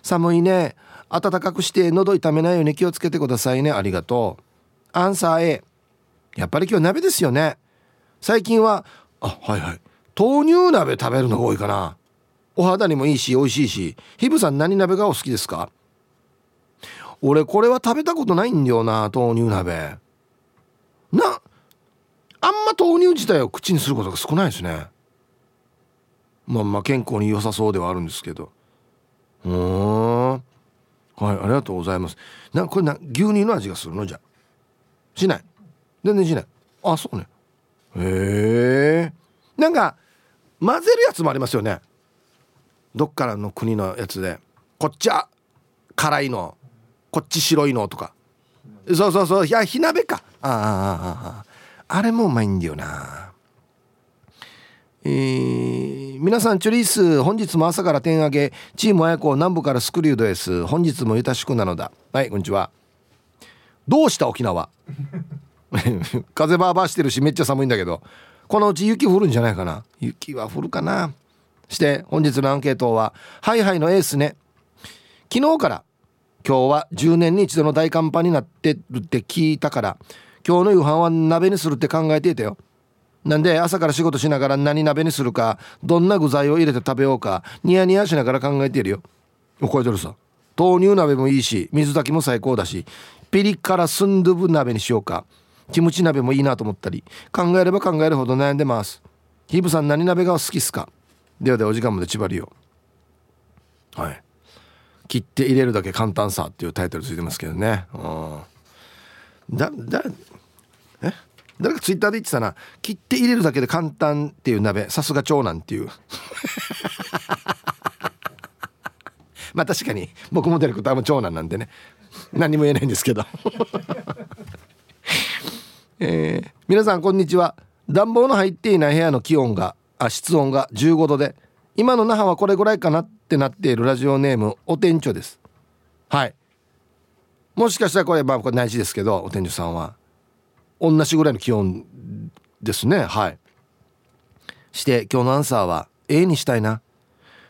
寒いね。暖かくして喉痛めないように気をつけてくださいね。ありがとう。アンサー A やっぱり今日鍋ですよね。最近はあはいはい。豆乳鍋食べるのが多いかな。お肌にもいいし美味しいし。ヒブさん何鍋がお好きですか？俺これは食べたことないんだよな豆乳鍋。なあんま豆乳自体を口にすることが少ないですね。まあまあ健康に良さそうではあるんですけど。うん。はいありがとうございます。なこれな牛乳の味がするの？じゃしない。全然しない。あそうね。へえんか混ぜるやつもありますよね。どっからの国のやつで。こっちは辛いの。こっち白いのとか。そうそうそう。いや火鍋か。あああれもうまいんだよな。えー、皆さんチュリース本日も朝から点上げ。チーム綾子南部からスクリュードです本日もゆたしくなのだ。はいこんにちは。どうした沖縄？風バーバーしてるしめっちゃ寒いんだけど。このうち雪降るんじゃないかな。雪は降るかな。して本日のアンケートはハイハイのエースね。昨日から今日は10年に一度の大寒波になってるって聞いたから今日の夕飯は鍋にするって考えていたよ。なんで朝から仕事しながら何鍋にするかどんな具材を入れて食べようかニヤニヤしながら考えているよ。おこえてるさ豆乳鍋もいいし水炊きも最高だしピリ辛スンドゥブ鍋にしようか。キムチ鍋もいいなと思ったり考えれば考えるほど悩んでます。ヒブさん何鍋が好きっすか？ではではお時間まで縛りよ。はい。切って入れるだけ簡単さっていうタイトルついてますけどね。うん。だだえ？誰かツイッターで言ってたな。切って入れるだけで簡単っていう鍋。さすが長男っていう。まあ確かに。僕もディレクターも長男なんでね。何も言えないんですけど。えー、皆さんこんにちは。暖房の入っていない部屋の気温があ室温が15度で今の那覇はこれぐらいかなっってなっているラジオネームお店長です。はい。もしかしたらこれまあこれ内地ですけどお店長さんは。同じぐらいの気温ですね。はい。して今日のアンサーは A にしたいな。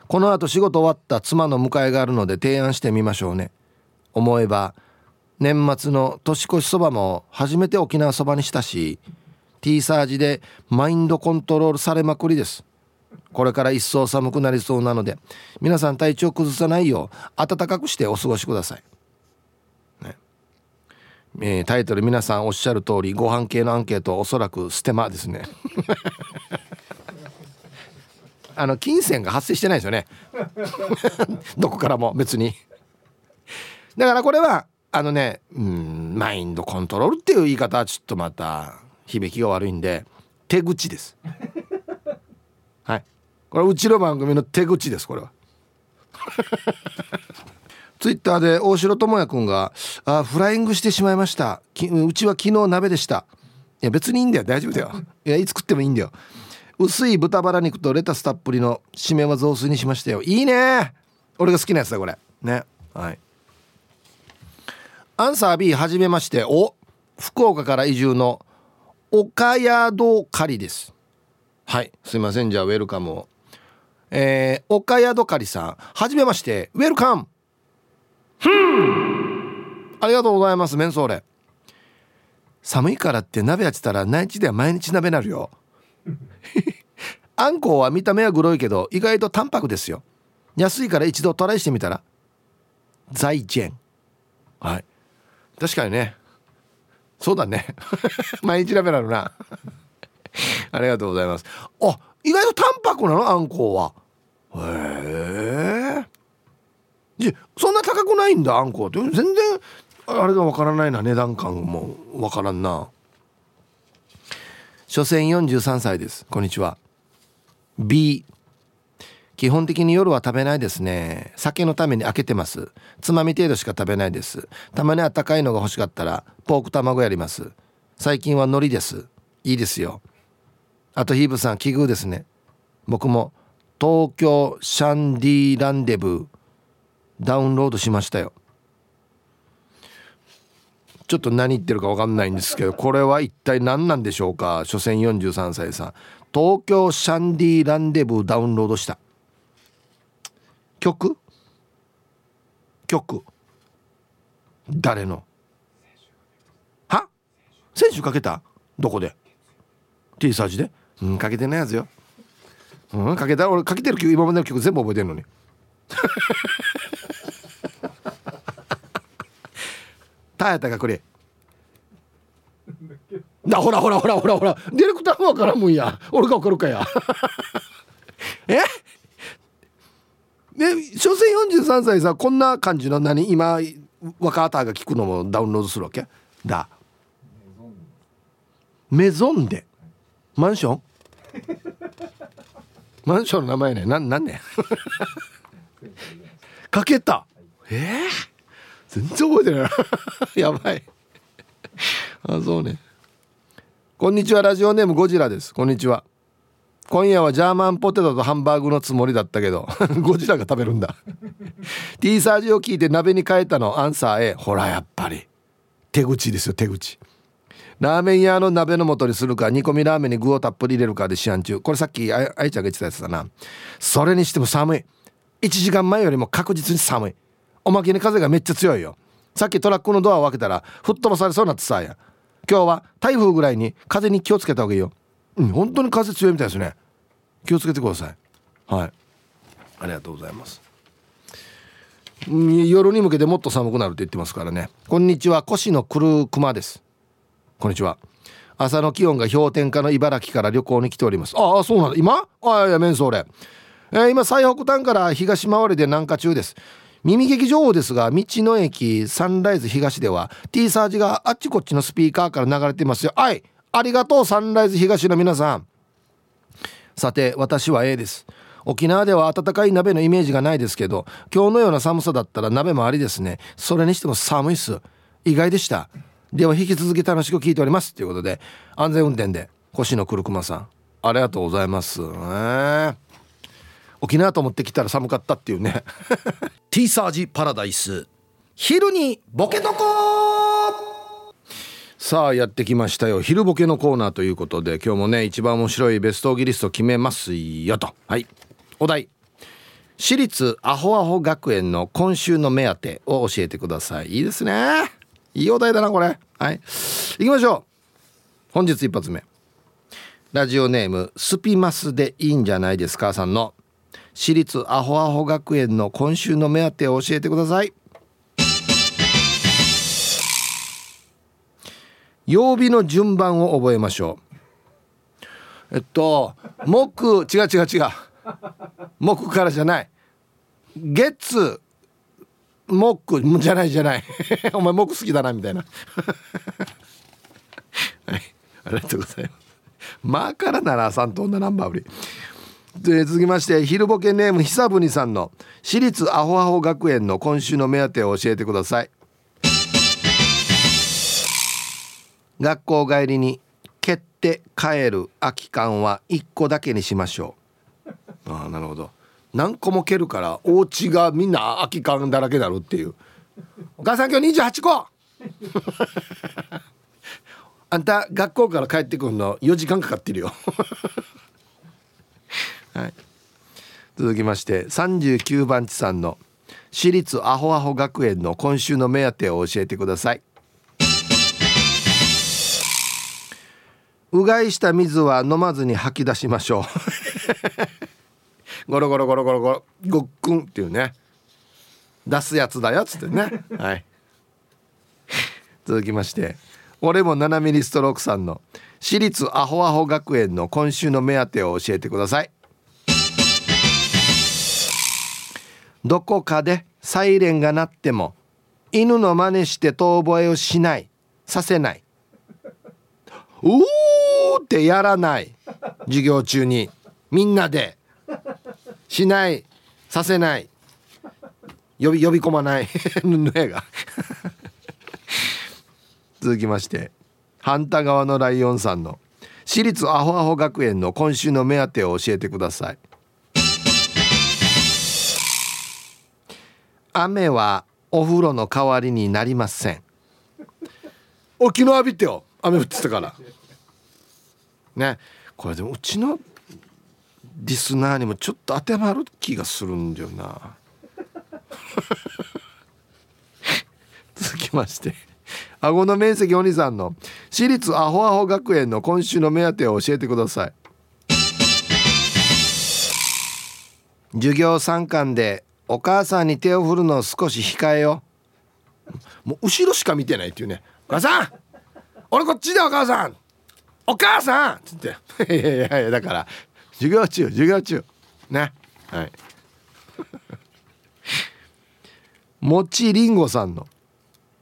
この後仕事終わった妻の迎えがあるので提案してみましょうね。思えば年末の年越しそばも初めて沖縄そばにしたし T サージでマインドコントロールされまくりです。これから一層寒くなりそうなので皆さん体調崩さないよう暖かくしてお過ごしください、ね。えー、タイトル皆さんおっしゃる通りご飯系のアンケートおそらくステマですね。あの金銭が発生してないですよね。どこからも別に。だからこれはあのねうんマインドコントロールっていう言い方はちょっとまた響きが悪いんで手口です。はい。これうちの番組の手口ですこれは。ツイッターで大城智也君があフライングしてしまいました。うちは昨日鍋でした。いや別にいいんだよ。大丈夫だよ。いやいつ食ってもいいんだよ。薄い豚バラ肉とレタスたっぷりの締めは雑炊にしましたよ。いいね。俺が好きなやつだこれ。ね。はい。アンサー B はじめまして。お。福岡から移住の岡宿狩りですはい。すいません。じゃあウェルカムを。えー、岡宿狩りさん。はじめまして。ウェルカム。ふん。ありがとうございます。メンソーレ。寒いからって鍋やってたら内地では毎日鍋なるよ。あんこうは見た目はグロいけど意外と淡白ですよ。安いから一度トライしてみたら財前。はい。確かにね。そうだね。毎日鍋なのな。ありがとうございます。あ意外と淡白なの？あんこうは。へえそんな高くないんだ？あんこうって。全然あれがわからないな。値段感もわからんな。所詮43歳です。こんにちは。B 基本的に夜は食べないですね。酒のために開けてます。つまみ程度しか食べないです。たまにあったかいのが欲しかったらポーク卵やります。最近は海苔です。いいですよ。あとヒーブさん奇遇ですね。僕も東京シャンディランデブーダウンロードしましたよ。ちょっと何言ってるか分かんないんですけどこれは一体何なんでしょうか？所詮43歳さん。東京シャンディランデブーダウンロードした。曲？曲？誰の？は？選手かけた？どこで？T サージで？うんかけてないやつよ。うんかけた俺かけてる曲今までの曲全部覚えてるのに。タヤタがこれ。だほらほらほらほらほら。ディレクターもわからんもんや。俺がわかるかや。え？で所詮43歳さこんな感じの何？今若あたが聞くのもダウンロードするわけ？だ。メゾンで。マンション？マンションの名前ね。ななんね かけた。えー、全然覚えてない。やばい。あそうね。こんにちは。ラジオネームゴジラです。こんにちは。今夜はジャーマンポテトとハンバーグのつもりだったけど。ゴジラが食べるんだ。T サージを聞いて鍋に変えたの。アンサー A ほらやっぱり。手口ですよ手口。ラーメン屋の鍋の素にするか煮込みラーメンに具をたっぷり入れるかで試案中。これさっきあいちゃんが言ってたやつだな。それにしても寒い。1時間前よりも確実に寒い。おまけに風がめっちゃ強いよ。さっきトラックのドアを開けたら吹っ飛ばされそうになってさや。今日は台風ぐらいに風に気をつけた方がいいよ。うん本当に風強いみたいですね。気をつけてください。はい。ありがとうございます。夜に向けてもっと寒くなるって言ってますからね。こんにちは。越野くるくまです。こんにちは。朝の気温が氷点下の茨城から旅行に来ております。ああそうなんだ。今？あいやメンソーレ、えー、今最北端から東回りで南下中です。耳劇情報ですが道の駅サンライズ東では T サージがあっちこっちのスピーカーから流れてますよ。はいありがとうサンライズ東の皆さん。さて私は A です。沖縄では温かい鍋のイメージがないですけど今日のような寒さだったら鍋もありですね。それにしても寒いっす。意外でした。では引き続き楽しく聞いております。ということで安全運転で星野くるくまさんありがとうございます。ね。沖縄と思ってきたら寒かったっていうね。ティーサージパラダイス。昼にボケとこさあやってきましたよ。昼ボケのコーナーということで今日もね一番面白いベストギリスト決めますよと。はい。お題。私立アホアホ学園の今週の目当てを教えてください。いいですね。いいお題だなこれ。はい。行きましょう。本日一発目。ラジオネームスピマスでいいんじゃないですかさんの。私立アホアホ学園の今週の目当てを教えてください。曜日の順番を覚えましょう。えっと木違う違う違う。木からじゃない。月木じゃないじゃない。お前木好きだなみたいな。はい。ありがとうございます。まあからなら3と女ナンバー売り。で続きまして昼ボケネーム久ぶにさんの私立アホアホ学園の今週の目当てを教えてください。学校帰りに蹴って帰る空き缶は1個だけにしましょう。ああなるほど。何個も蹴るからお家がみんな空き缶だらけになるっていう。お母さん今日28個。あんた学校から帰ってくるの4時間かかってるよ。はい。続きまして39番地さんの私立アホアホ学園の今週の目当てを教えてください。うがいした水は飲まずに吐き出しましょう。ゴロゴロゴロゴロゴロごっくんっていうね。出すやつだよっつってね。はい。続きまして俺も7ミリストロークさんの私立アホアホ学園の今週の目当てを教えてください。どこかでサイレンが鳴っても犬の真似して遠吠えをしないさせない。うーってやらない。授業中にみんなでしないさせない呼び呼び込まない 続きまして反対側のライオンさんの私立アホアホ学園の今週の目当てを教えてください。雨はお風呂の代わりになりません。お昨日浴びてよ雨降ってたから。ねこれでもうちのリスナーにもちょっと当てはまる気がするんだよな。続きまして。顎の面積お兄さんの。私立アホアホ学園の今週の目当てを教えてください。授業参観でお母さんに手を振るのを少し控えよもう後ろしか見てないっていうね「お母さん俺こっちだお母さん。お母さん!」っつって「いやいやいやだから授業中授業中。ね。はい。もちりんごさんの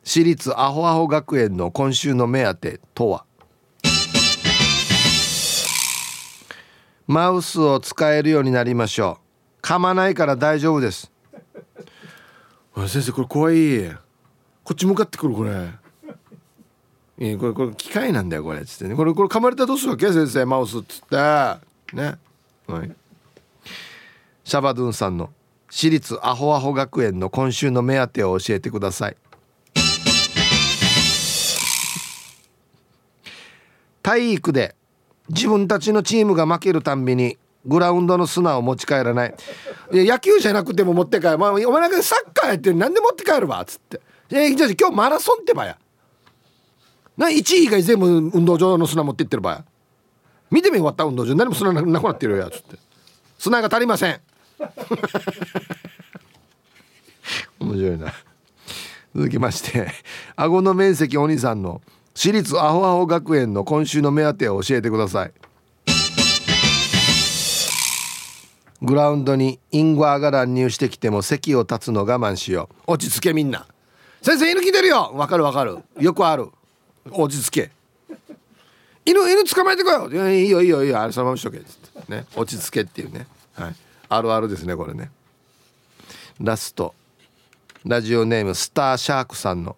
私立アホアホ学園の今週の目当てとは？マウスを使えるようになりましょう。噛まないから大丈夫です。先生これ怖い。こっち向かってくるこれ。えこれこれ機械なんだよこれ。っつってね。これこれ噛まれたらどうするわけ？先生マウスっつって。ねはい。シャバドゥンさんの私立アホアホ学園の今週の目当てを教えてください。体育で自分たちのチームが負けるたんびにグラウンドの砂を持ち帰らない。いや野球じゃなくても持って帰る、まあ、お前なんかサッカーやって何で持って帰るわっつって。えじゃあ今日マラソンってばや。な1位以外全部運動場の砂持ってってるばや。見てみ終わった運動場何も砂なくなってるよやつって。砂が足りません。面白いな。続きまして顎の面積お兄さんの私立アホアホ学園の今週の目当てを教えてください。グラウンドにインゴアが乱入してきても席を立つの我慢しよう。落ち着けみんな。先生犬来てるよ。わかるわかる。よくある。落ち着け犬犬捕まえてこよいやいいよいいよいいよ。あれそのまましとけね。落ち着けっていうね。はい。あるあるですねこれね。ラスト。ラジオネームスターシャークさんの。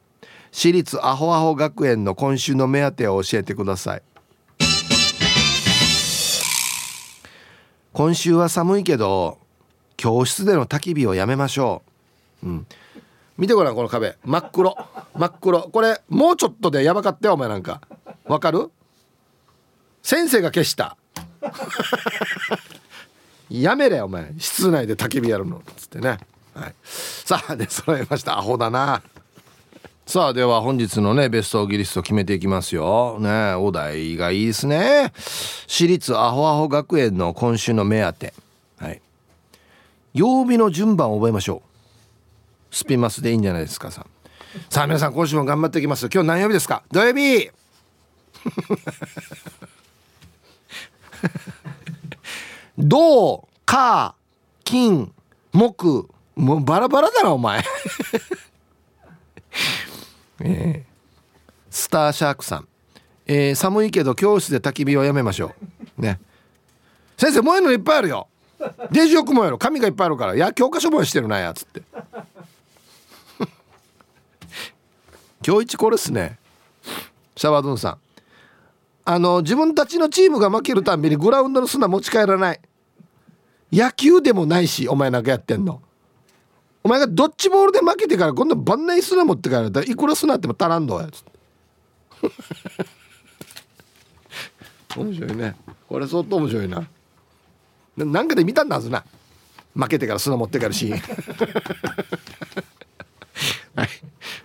私立アホアホ学園の今週の目当てを教えてください。今週は寒いけど教室での焚き火をやめましょう。うん。見てごらんこの壁。真っ黒。真っ黒。これもうちょっとでやばかったよお前なんか。わかる？先生が消した。やめれお前。室内で焚き火やるの。っつってね。はい。さあで揃えました。アホだな。さあでは本日のねベストギリスト決めていきますよ。ねお題がいいですね。私立アホアホ学園の今週の目当て。はい。曜日の順番を覚えましょう。スピマスでいいんじゃないですかささあ皆さん今週も頑張っていきます。今日何曜日ですか？土曜日。銅火金木もうバラバラだなお前。えー、スターシャークさん、えー、寒いけど教室で焚き火をやめましょう。ね。先生燃えるのいっぱいあるよ。デジよく燃える。紙がいっぱいあるから。いや教科書燃えしてるなやつって。今日一これっすね。シャワードゥンさん。あの自分たちのチームが負けるたんびにグラウンドの砂持ち帰らない。野球でもないしお前なんかやってんの。お前がドッジボールで負けてから今度万内砂持って帰られたらいくら砂っても足らんどやつ面白いね。これ相当面白いな。なんかで見たんだはずな。負けてから砂持って帰るシーン。はい。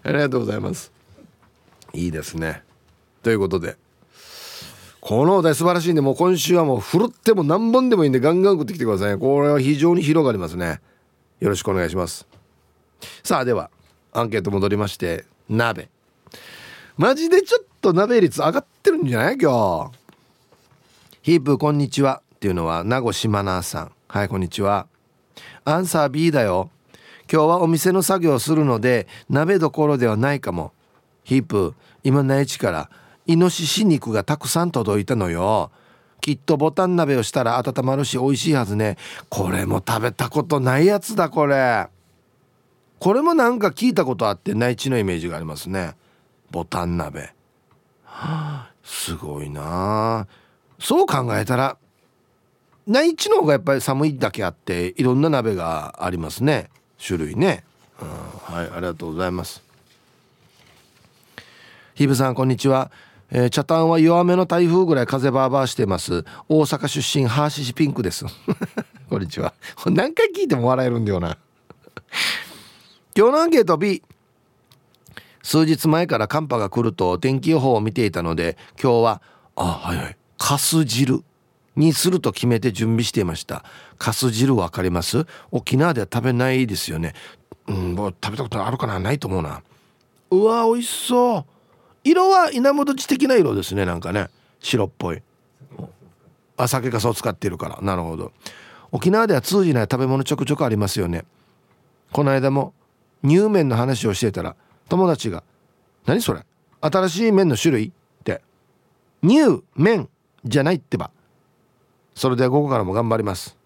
ありがとうございます。いいですね。ということで。このお題素晴らしいんでもう今週はもう振るっても何本でもいいんでガンガン送ってきてくださいこれは非常に広がりますね。よろしくお願いします。さあではアンケート戻りまして鍋。マジでちょっと鍋率上がってるんじゃない？今日。ヒープこんにちはっていうのは名護島奈さん。はいこんにちは。アンサー B だよ。今日はお店の作業をするので鍋どころではないかも。ヒープ今内地からイノシシ肉がたくさん届いたのよ。きっとボタン鍋をしたら温まるし美味しいはずね。これも食べたことないやつだこれ。これもなんか聞いたことあって内地のイメージがありますね。ボタン鍋、はあ、すごいな。そう考えたら内地の方がやっぱり寒いだけあっていろんな鍋がありますね。種類ね、うん、はいありがとうございます。ひぶさんこんにちは。えー、茶炭は弱めの台風ぐらい風バーバーしてます。大阪出身ハーシシピンクです。こんにちは。何回聞いても笑えるんだよな。今日のアンケー。ト B 数日前から寒波が来ると天気予報を見ていたので今日はあはい。はいかす汁にすると決めて準備していました。かす汁わかります？沖縄では食べないですよね。うんもう食べたことあるかな？ないと思うな。うわ美味しそう。色は稲本地的な色ですねなんかね。白っぽい。あ酒かすを使っているから。なるほど。沖縄では通じない食べ物ちょくちょくありますよね。この間も乳麺の話をしてたら友達が「何それ？新しい麺の種類?」って「乳麺じゃないってば」それで午後からも頑張ります。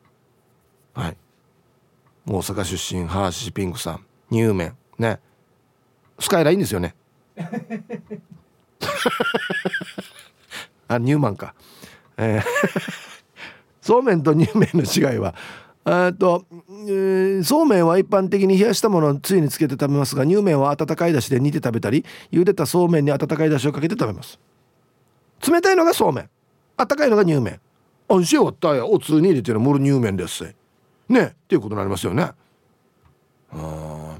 はい。大阪出身ハーシピンクさん。乳麺。ね。スカイラインですよね。あニューマンか、えー、そうめんと乳麺の違いは。あと、えー、そうめんは一般的に冷やしたものをつゆにつけて食べますが乳麺は温かいだしで煮て食べたり茹でたそうめんに温かいだしをかけて食べます。冷たいのがそうめん温かいのが乳麺あんしよったやおつに入れてるもる乳麺です。ねっていうことになりますよね。あ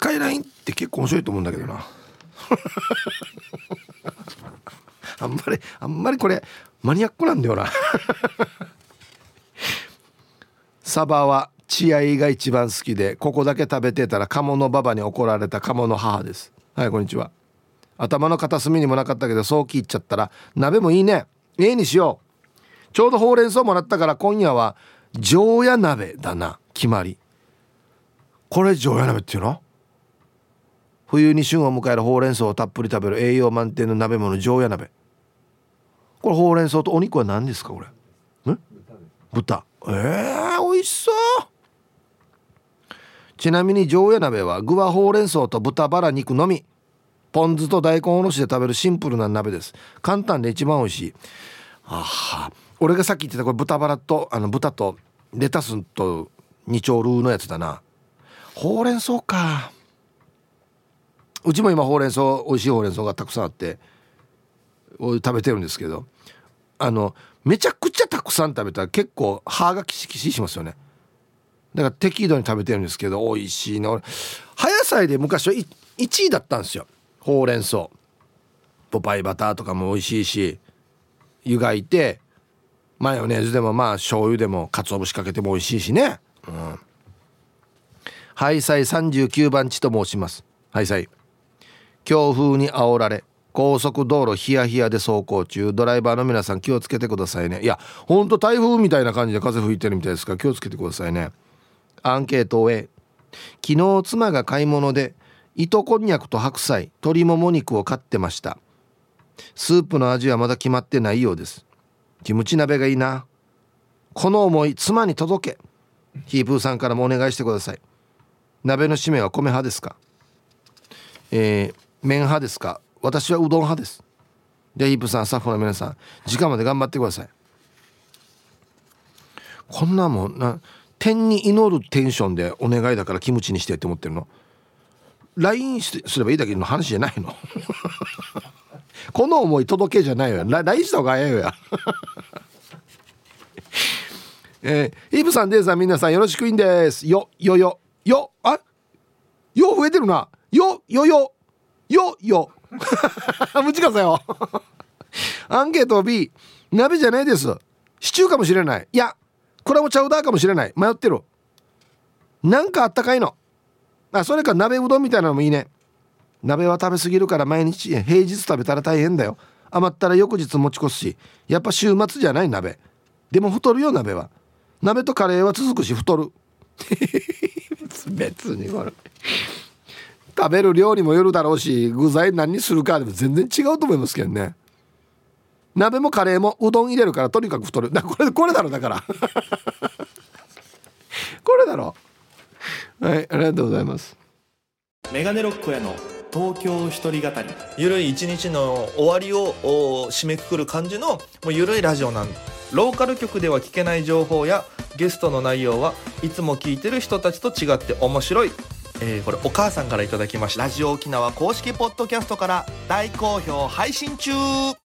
スカイラインって結構面白いと思うんだけどな。あんまりあんまりこれマニアックなんだよな。サバは血合いが一番好きでここだけ食べてたら鴨のババに怒られた鴨の母です。はいこんにちは。頭の片隅にもなかったけどそう聞いちゃったら鍋もいいね。ええにしよう。ちょうどほうれん草もらったから今夜は常夜鍋だな。決まり。これ常夜鍋っていうの？冬に旬を迎えるほうれん草をたっぷり食べる栄養満点の鍋物常夜鍋。これほうれん草とお肉は何ですかこれ？豚。えー、美味しそう。ちなみに常夜鍋は具はほうれん草と豚バラ肉のみ。ポン酢と大根おろしで食べるシンプルな鍋です。簡単で一番美味しい。あは。俺がさっき言ってたこれ豚バラとあの豚とレタスと二丁ルーのやつだな。ほうれん草かうちも今ほうれん草美味しいほうれん草がたくさんあって食べてるんですけどあのめちゃくちゃたくさん食べたら結構歯がキシキシしますよね。だから適度に食べてるんですけど美味しいな俺葉野菜で昔は1位だったんですよ。ほうれん草。ポパイバターとかも美味しいし湯がいてマヨネーズでもまあ醤油でも鰹節かけても美味しいしね。うん。ハイサイ39番地と申します。ハイサイ。強風に煽られ高速道路ヒヤヒヤで走行中。ドライバーの皆さん気をつけてくださいね。いやほんと台風みたいな感じで風吹いてるみたいですか？ら気をつけてくださいね。アンケートを昨日妻が買い物で糸こんにゃくと白菜鶏もも肉を買ってました。スープの味はまだ決まってないようです。キムチ鍋がいいな。この思い妻に届け。ヒープーさんからもお願いしてください。鍋の締めは米派ですか？えー、麺派ですか？私はうどん派です。でヒープさんスタッフの皆さん時間まで頑張ってください。こんなもんな天に祈るテンションでお願いだからキムチにしてって思ってるの？LINE すればいいだけの話じゃないの？この思い届けじゃないよ。LINE した方が早いよ。や えー、イブさんデイさん皆さんよろしくいんです。よよよよあ？よ増えてるな。よよよ。よよ。無知かさよ。アンケート B 鍋じゃないです。シチューかもしれない。いやこれもチャウダーかもしれない。迷ってる。なんかあったかいの。あそれか鍋うどんみたいなのもいいね。鍋は食べ過ぎるから毎日平日食べたら大変だよ。余ったら翌日持ち越すしやっぱ週末じゃない鍋。でも太るよ鍋は。鍋とカレーは続くし太る。別にこれ。食べる量にもよるだろうし具材何にするかでも全然違うと思いますけどね。鍋もカレーもうどん入れるからとにかく太る。だこれこれだろだから。これだろ。はいありがとうございます。メガネロックへの東京一人語り。ゆるい一日の終わりを締めくくる感じのもうゆるいラジオなんローカル局では聞けない情報やゲストの内容はいつも聞いてる人たちと違って面白い、えー、これお母さんから頂きました。ラジオ沖縄公式ポッドキャストから大好評配信中。